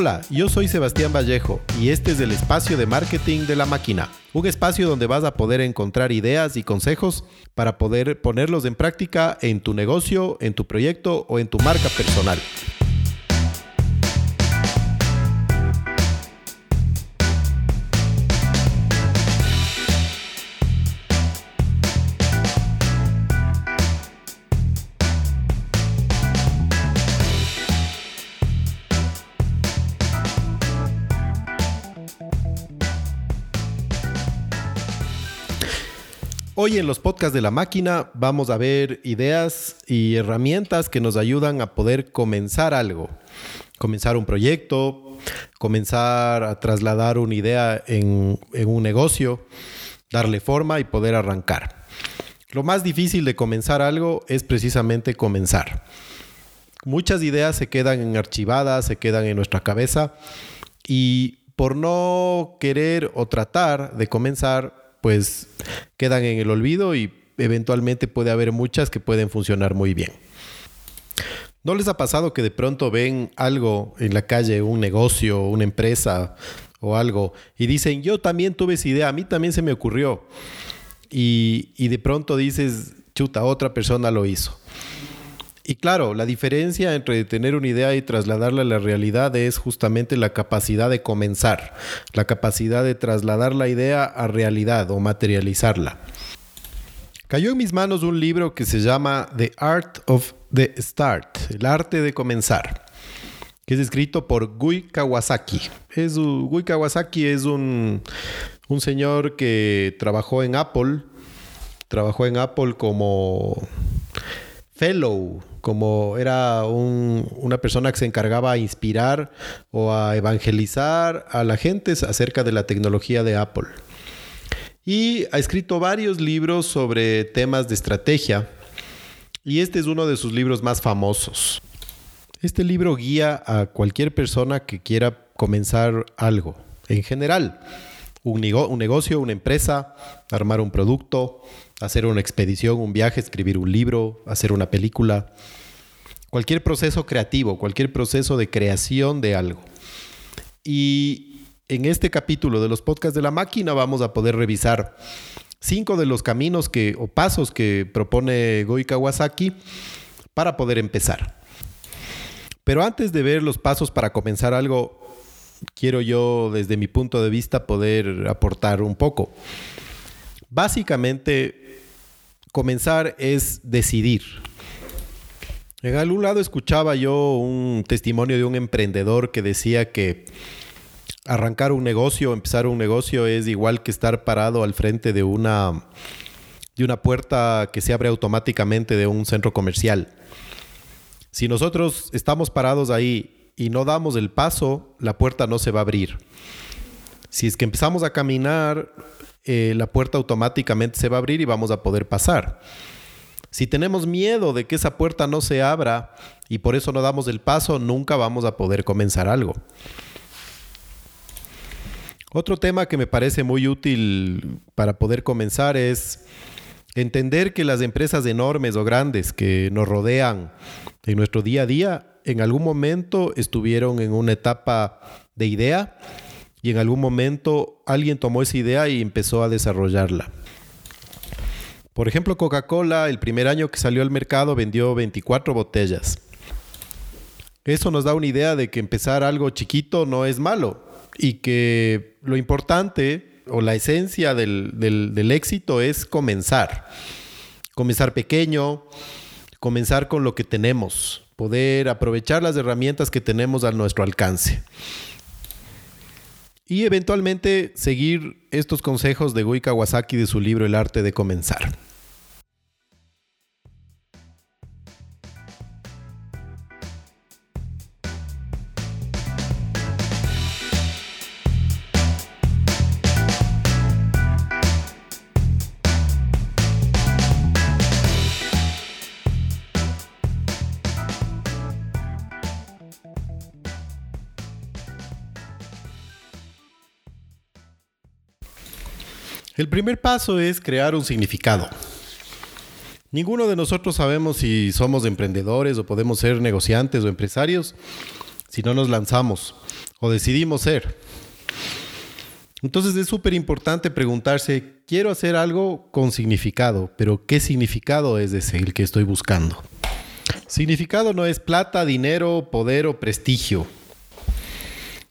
Hola, yo soy Sebastián Vallejo y este es el espacio de marketing de la máquina, un espacio donde vas a poder encontrar ideas y consejos para poder ponerlos en práctica en tu negocio, en tu proyecto o en tu marca personal. Hoy en los podcasts de la máquina vamos a ver ideas y herramientas que nos ayudan a poder comenzar algo, comenzar un proyecto, comenzar a trasladar una idea en, un negocio, darle forma y poder arrancar. Lo más difícil de comenzar algo es precisamente comenzar. Muchas ideas se quedan archivadas, se quedan en nuestra cabeza y por no querer o tratar de comenzar, pues quedan en el olvido y eventualmente puede haber muchas que pueden funcionar muy bien. ¿No les ha pasado que de pronto ven algo en la calle, un negocio, una empresa o algo, y dicen, yo también tuve esa idea, a mí también se me ocurrió? Y, y de pronto dices, chuta, otra persona lo hizo. Y claro, la diferencia entre tener una idea y trasladarla a la realidad es justamente la capacidad de comenzar, la capacidad de trasladar la idea a realidad o materializarla. Cayó en mis manos un libro que se llama The Art of the Start, el arte de comenzar, que es escrito por Gui Kawasaki. Es, Gui Kawasaki es un, un señor que trabajó en Apple, trabajó en Apple como fellow, como era una persona que se encargaba a inspirar o a evangelizar a la gente acerca de la tecnología de Apple. Y ha escrito varios libros sobre temas de estrategia. Y este es uno de sus libros más famosos. Este libro guía a cualquier persona que quiera comenzar algo, en general un, negocio, una empresa, armar un producto, hacer una expedición, un viaje, escribir un libro, hacer una película. Cualquier proceso creativo, cualquier proceso de creación de algo. Y en este capítulo de los podcasts de la máquina vamos a poder revisar cinco de los caminos que, o pasos que propone Goi Kawasaki para poder empezar. Pero antes de ver los pasos para comenzar algo, quiero yo desde mi punto de vista poder aportar un poco. Básicamente, comenzar es decidir. En algún lado escuchaba yo un testimonio de un emprendedor que decía que arrancar un negocio, empezar un negocio es igual que estar parado al frente de una, de una puerta que se abre automáticamente de un centro comercial. Si nosotros estamos parados ahí y no damos el paso, la puerta no se va a abrir. Si es que empezamos a caminar, eh, la puerta automáticamente se va a abrir y vamos a poder pasar. Si tenemos miedo de que esa puerta no se abra y por eso no damos el paso, nunca vamos a poder comenzar algo. Otro tema que me parece muy útil para poder comenzar es entender que las empresas enormes o grandes que nos rodean en nuestro día a día en algún momento estuvieron en una etapa de idea y en algún momento alguien tomó esa idea y empezó a desarrollarla. Por ejemplo, Coca-Cola, el primer año que salió al mercado, vendió 24 botellas. Eso nos da una idea de que empezar algo chiquito no es malo y que lo importante o la esencia del, del éxito es comenzar. Comenzar pequeño, comenzar con lo que tenemos, poder aprovechar las herramientas que tenemos a nuestro alcance. Y eventualmente seguir estos consejos de Gui Kawasaki de su libro El arte de comenzar. El primer paso es crear un significado. Ninguno de nosotros sabemos si somos emprendedores o podemos ser negociantes o empresarios si no nos lanzamos o decidimos ser. Entonces es súper importante preguntarse, quiero hacer algo con significado, pero ¿qué significado es ese el que estoy buscando? Significado no es plata, dinero, poder o prestigio.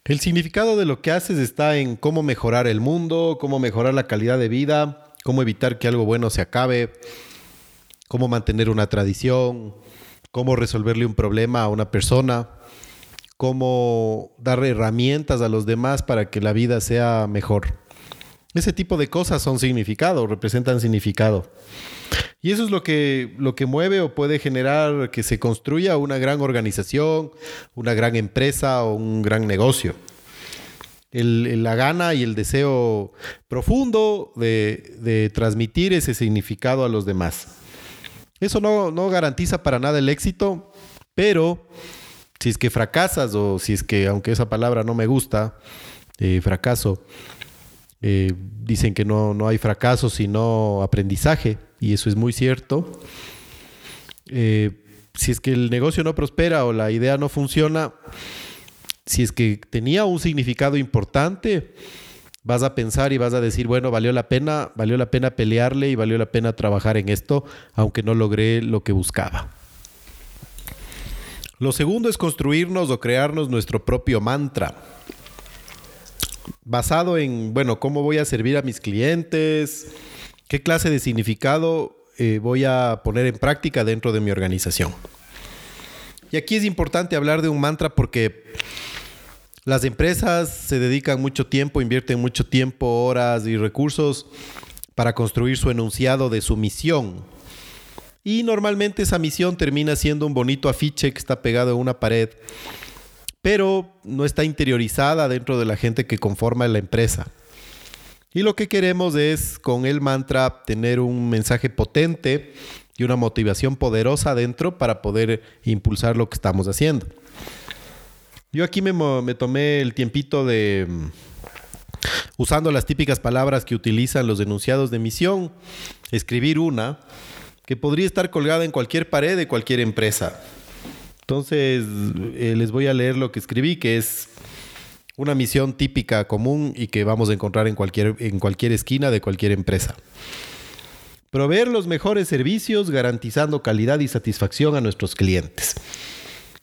El significado de lo que haces está en cómo mejorar el mundo, cómo mejorar la calidad de vida, cómo evitar que algo bueno se acabe, cómo mantener una tradición, cómo resolverle un problema a una persona, cómo dar herramientas a los demás para que la vida sea mejor. Ese tipo de cosas son significado, representan significado. Y eso es lo que, lo que mueve o puede generar que se construya una gran organización, una gran empresa o un gran negocio. la gana y el deseo profundo de, transmitir ese significado a los demás. Eso no, no garantiza para nada el éxito, pero si es que fracasas o si es que, aunque esa palabra no me gusta, eh, fracaso, eh, dicen que no, no, hay fracaso sino aprendizaje y eso es muy cierto. Eh, si es que el negocio no prospera o la idea no funciona, si es que tenía un significado importante, vas a pensar y vas a decir, bueno, valió la pena, valió la pena pelearle y valió la pena trabajar en esto, aunque no logré lo que buscaba. Lo segundo es construirnos o crearnos nuestro propio mantra. Basado en, bueno, cómo voy a servir a mis clientes, qué clase de significado eh, voy a poner en práctica dentro de mi organización. Y aquí es importante hablar de un mantra porque las empresas se dedican mucho tiempo, invierten mucho tiempo, horas y recursos para construir su enunciado de su misión y normalmente esa misión termina siendo un bonito afiche que está pegado en una pared, pero no está interiorizada dentro de la gente que conforma la empresa. Y lo que queremos es con el mantra tener un mensaje potente y una motivación poderosa dentro para poder impulsar lo que estamos haciendo. Yo aquí me, me tomé el tiempito de, mm, usando las típicas palabras que utilizan los denunciados de misión, escribir una que podría estar colgada en cualquier pared de cualquier empresa. Entonces, eh, les voy a leer lo que escribí, que es una misión típica común y que vamos a encontrar en cualquier, en cualquier esquina de cualquier empresa. Proveer los mejores servicios garantizando calidad y satisfacción a nuestros clientes,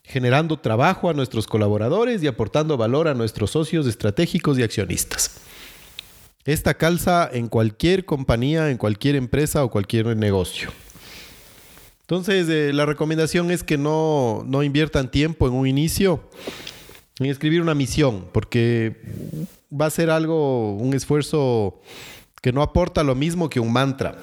generando trabajo a nuestros colaboradores y aportando valor a nuestros socios estratégicos y accionistas. Esta calza en cualquier compañía, en cualquier empresa o cualquier negocio. Entonces, eh, la recomendación es que no, no inviertan tiempo en un inicio en escribir una misión, porque va a ser algo, un esfuerzo que no aporta lo mismo que un mantra.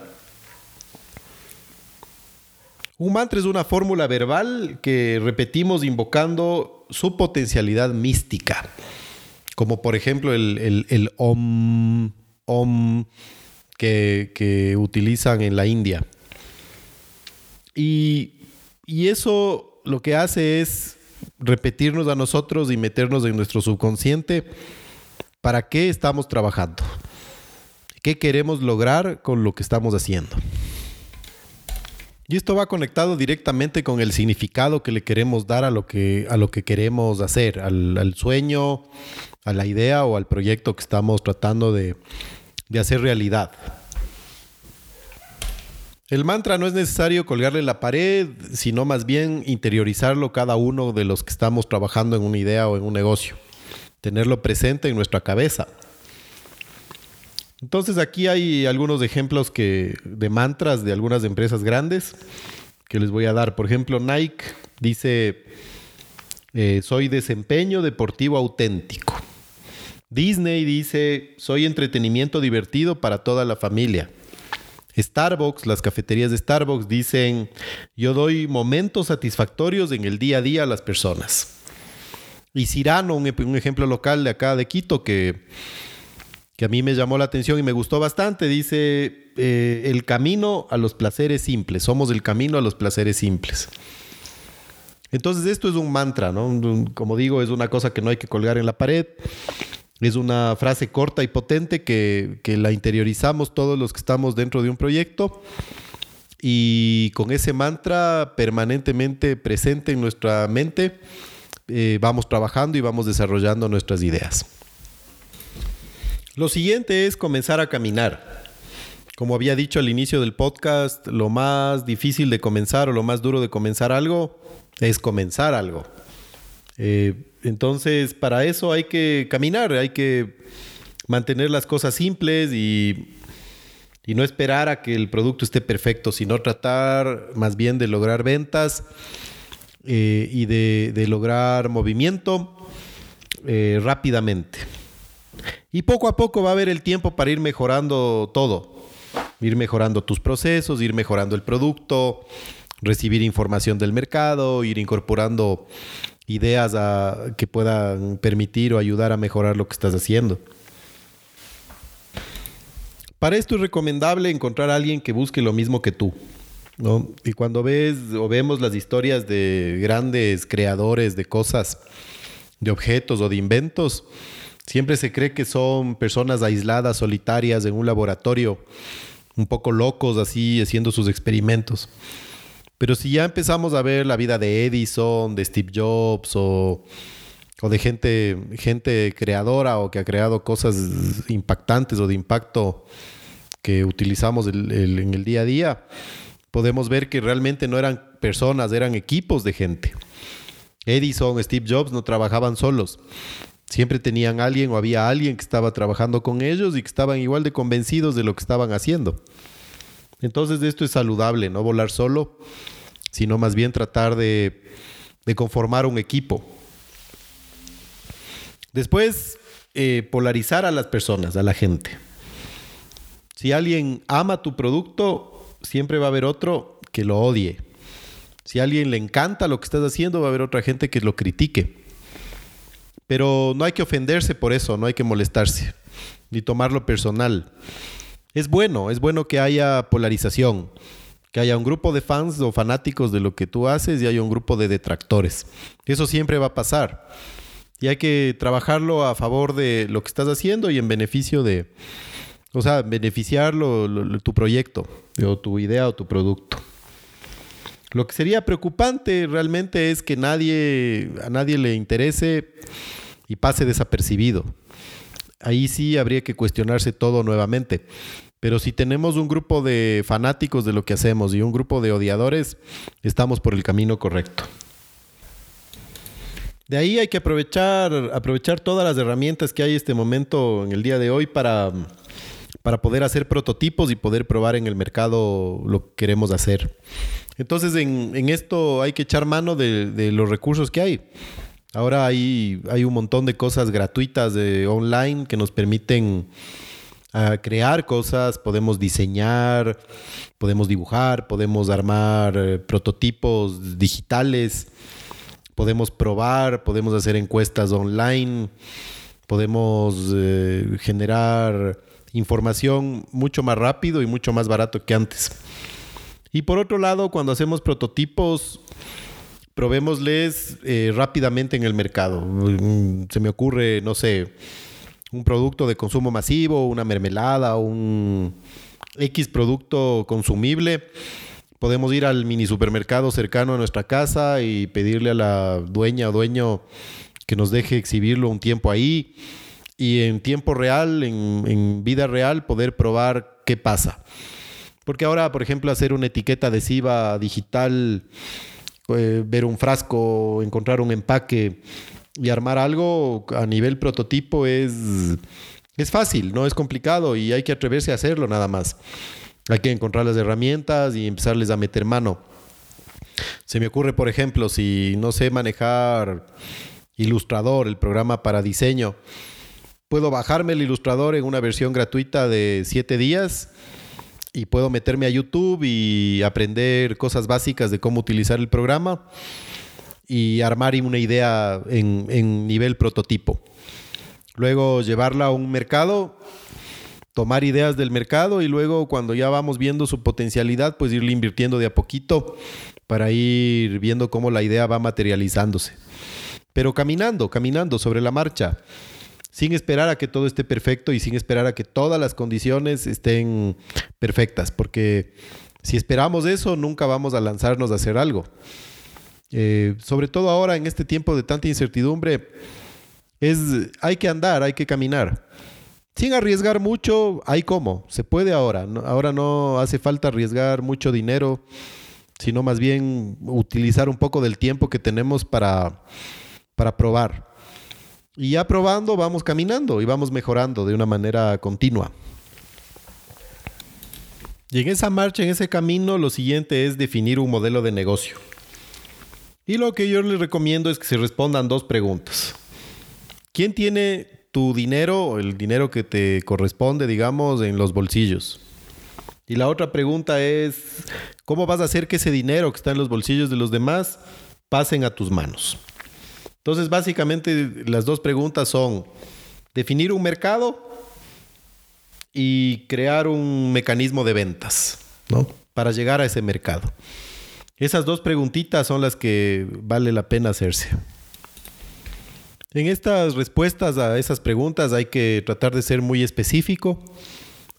Un mantra es una fórmula verbal que repetimos invocando su potencialidad mística, como por ejemplo el, el, om, om que, que utilizan en la India. Y, eso lo que hace es repetirnos a nosotros y meternos en nuestro subconsciente para qué estamos trabajando, qué queremos lograr con lo que estamos haciendo. Y esto va conectado directamente con el significado que le queremos dar a lo que, a lo que queremos hacer, al, sueño, a la idea o al proyecto que estamos tratando de, de hacer realidad. El mantra no es necesario colgarle la pared, sino más bien interiorizarlo cada uno de los que estamos trabajando en una idea o en un negocio. Tenerlo presente en nuestra cabeza. Entonces aquí hay algunos ejemplos de mantras de algunas empresas grandes que les voy a dar. Por ejemplo, Nike dice, eh, soy desempeño deportivo auténtico. Disney dice, soy entretenimiento divertido para toda la familia. Starbucks, las cafeterías de Starbucks dicen, yo doy momentos satisfactorios en el día a día a las personas. Y Cirano, un, ejemplo local de acá de Quito que, que a mí me llamó la atención y me gustó bastante, dice, eh, el camino a los placeres simples, somos el camino a los placeres simples. Entonces esto es un mantra, ¿no? Como digo, es una cosa que no hay que colgar en la pared. Es una frase corta y potente que, la interiorizamos todos los que estamos dentro de un proyecto y con ese mantra permanentemente presente en nuestra mente, eh, vamos trabajando y vamos desarrollando nuestras ideas. Lo siguiente es comenzar a caminar. Como había dicho al inicio del podcast, lo más difícil de comenzar o lo más duro de comenzar algo es comenzar algo. Eh, entonces, para eso hay que caminar, hay que mantener las cosas simples y, no esperar a que el producto esté perfecto, sino tratar más bien de lograr ventas eh, y de, lograr movimiento eh, rápidamente. Y poco a poco va a haber el tiempo para ir mejorando todo, ir mejorando tus procesos, ir mejorando el producto, recibir información del mercado, ir incorporando ideas que puedan permitir o ayudar a mejorar lo que estás haciendo. Para esto es recomendable encontrar a alguien que busque lo mismo que tú. Y cuando ves o vemos las historias de grandes creadores de cosas, de objetos o de inventos, siempre se cree que son personas aisladas, solitarias en un laboratorio, un poco locos así, haciendo sus experimentos. Pero si ya empezamos a ver la vida de Edison, de Steve Jobs o, de gente, gente creadora o que ha creado cosas impactantes o de impacto que utilizamos en el día a día, podemos ver que realmente no eran personas, eran equipos de gente. Edison, Steve Jobs no trabajaban solos. Siempre tenían alguien o había alguien que estaba trabajando con ellos y que estaban igual de convencidos de lo que estaban haciendo. Entonces esto es saludable, no volar solo, sino más bien tratar de, conformar un equipo. Después, eh, polarizar a las personas, a la gente. Si alguien ama tu producto, siempre va a haber otro que lo odie. Si a alguien le encanta lo que estás haciendo, va a haber otra gente que lo critique. Pero no hay que ofenderse por eso, no hay que molestarse, ni tomarlo personal. Es bueno, es bueno que haya polarización que haya un grupo de fans o fanáticos de lo que tú haces y haya un grupo de detractores. Eso siempre va a pasar. Y hay que trabajarlo a favor de lo que estás haciendo y en beneficio de, o sea, beneficiar tu proyecto o tu idea o tu producto. Lo que sería preocupante realmente es que nadie, a nadie le interese y pase desapercibido. Ahí sí habría que cuestionarse todo nuevamente. Pero si tenemos un grupo de fanáticos de lo que hacemos y un grupo de odiadores, estamos por el camino correcto. De ahí hay que aprovechar, aprovechar todas las herramientas que hay en este momento, en el día de hoy, para, para poder hacer prototipos y poder probar en el mercado lo que queremos hacer. Entonces, en, esto hay que echar mano de, los recursos que hay. Ahora hay, hay un montón de cosas gratuitas de online que nos permiten a crear cosas, podemos diseñar, podemos dibujar, podemos armar eh, prototipos digitales, podemos probar, podemos hacer encuestas online, podemos eh, generar información mucho más rápido y mucho más barato que antes. Y por otro lado, cuando hacemos prototipos, probémosles eh, rápidamente en el mercado. Mm, se me ocurre, no sé, un producto de consumo masivo, una mermelada, un X producto consumible, podemos ir al mini supermercado cercano a nuestra casa y pedirle a la dueña o dueño que nos deje exhibirlo un tiempo ahí y en tiempo real, en, vida real, poder probar qué pasa. Porque ahora, por ejemplo, hacer una etiqueta adhesiva digital, eh, ver un frasco, encontrar un empaque y armar algo a nivel prototipo es, es fácil, no es complicado y hay que atreverse a hacerlo nada más. Hay que encontrar las herramientas y empezarles a meter mano. Se me ocurre, por ejemplo, si no sé manejar Ilustrador, el programa para diseño, puedo bajarme el Ilustrador en una versión gratuita de 7 días y puedo meterme a YouTube y aprender cosas básicas de cómo utilizar el programa y armar una idea en, nivel prototipo. Luego llevarla a un mercado, tomar ideas del mercado y luego cuando ya vamos viendo su potencialidad, pues irle invirtiendo de a poquito para ir viendo cómo la idea va materializándose. Pero caminando, caminando sobre la marcha, sin esperar a que todo esté perfecto y sin esperar a que todas las condiciones estén perfectas, porque si esperamos eso, nunca vamos a lanzarnos a hacer algo. Eh, sobre todo ahora en este tiempo de tanta incertidumbre, es, hay que andar, hay que caminar. Sin arriesgar mucho, hay cómo, se puede ahora. ahora no hace falta arriesgar mucho dinero, sino más bien utilizar un poco del tiempo que tenemos para, para probar. Y ya probando vamos caminando y vamos mejorando de una manera continua. Y en esa marcha, en ese camino, lo siguiente es definir un modelo de negocio. Y lo que yo les recomiendo es que se respondan dos preguntas. ¿Quién tiene tu dinero, el dinero que te corresponde, digamos, en los bolsillos? Y la otra pregunta es, ¿cómo vas a hacer que ese dinero que está en los bolsillos de los demás pasen a tus manos? Entonces, básicamente, las dos preguntas son definir un mercado y crear un mecanismo de ventas, ¿no? Para llegar a ese mercado. Esas dos preguntitas son las que vale la pena hacerse. En estas respuestas a esas preguntas hay que tratar de ser muy específico,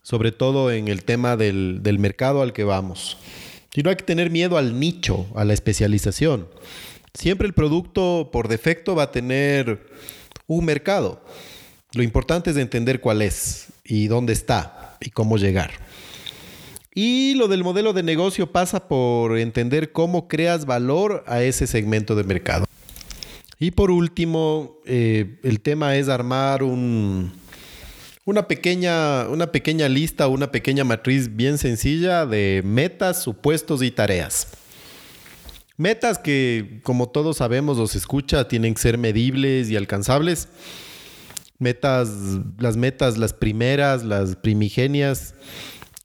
sobre todo en el tema del, del mercado al que vamos. Y no hay que tener miedo al nicho, a la especialización. Siempre el producto por defecto va a tener un mercado. Lo importante es entender cuál es y dónde está y cómo llegar. Y lo del modelo de negocio pasa por entender cómo creas valor a ese segmento de mercado. Y por último, eh, el tema es armar un, una, pequeña, una pequeña lista, una pequeña matriz bien sencilla de metas, supuestos y tareas. Metas que, como todos sabemos o se escucha, tienen que ser medibles y alcanzables metas, las metas, las primeras, las primigenias,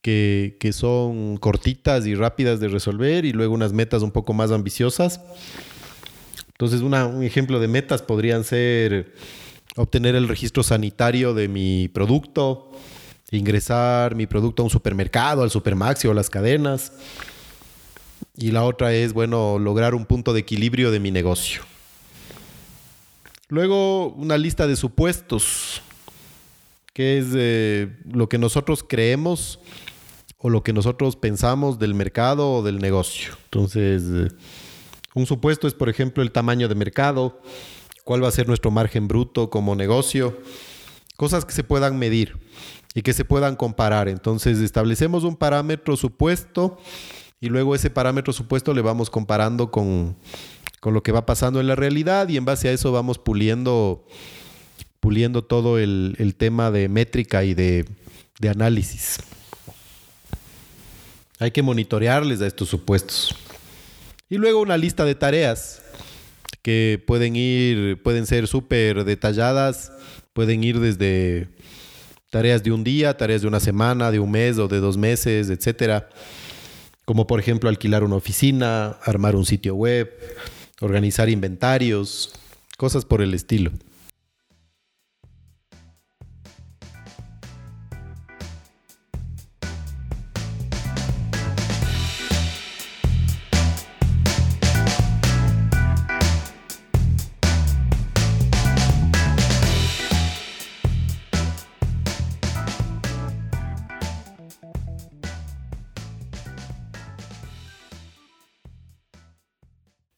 que, son cortitas y rápidas de resolver, y luego unas metas un poco más ambiciosas. Entonces, un ejemplo de metas podrían ser obtener el registro sanitario de mi producto, ingresar mi producto a un supermercado, al supermaxi o a las cadenas. Y la otra es, bueno, lograr un punto de equilibrio de mi negocio. Luego, una lista de supuestos, que es eh, lo que nosotros creemos o lo que nosotros pensamos del mercado o del negocio. Entonces, eh, un supuesto es, por ejemplo, el tamaño de mercado, cuál va a ser nuestro margen bruto como negocio, cosas que se puedan medir y que se puedan comparar. Entonces, establecemos un parámetro supuesto y luego ese parámetro supuesto le vamos comparando con con lo que va pasando en la realidad y en base a eso vamos puliendo, puliendo todo el, tema de métrica y de, de análisis. Hay que monitorearles a estos supuestos. Y luego una lista de tareas que pueden ir, pueden ser súper detalladas, pueden ir desde tareas de un día, tareas de una semana, de un mes o de dos meses, etcétera. Como por ejemplo alquilar una oficina, armar un sitio web, organizar inventarios, cosas por el estilo.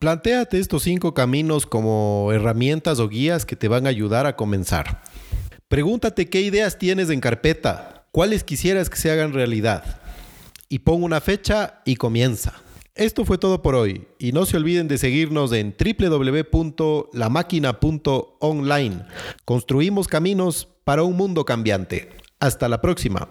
Plantéate estos cinco caminos como herramientas o guías que te van a ayudar a comenzar. Pregúntate qué ideas tienes en carpeta, cuáles quisieras que se hagan realidad. Y pon una fecha y comienza. Esto fue todo por hoy y no se olviden de seguirnos en www.lamáquina.online. Construimos caminos para un mundo cambiante. Hasta la próxima.